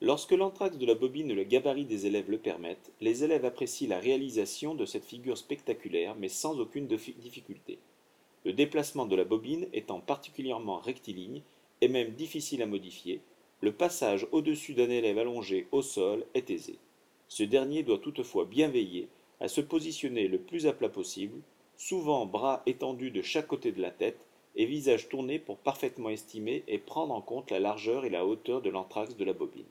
Lorsque l'entraxe de la bobine et le gabarit des élèves le permettent, les élèves apprécient la réalisation de cette figure spectaculaire mais sans aucune difficulté. Le déplacement de la bobine étant particulièrement rectiligne et même difficile à modifier, le passage au-dessus d'un élève allongé au sol est aisé. Ce dernier doit toutefois bien veiller à se positionner le plus à plat possible, souvent bras étendus de chaque côté de la tête et visage tourné pour parfaitement estimer et prendre en compte la largeur et la hauteur de l'anthrax de la bobine.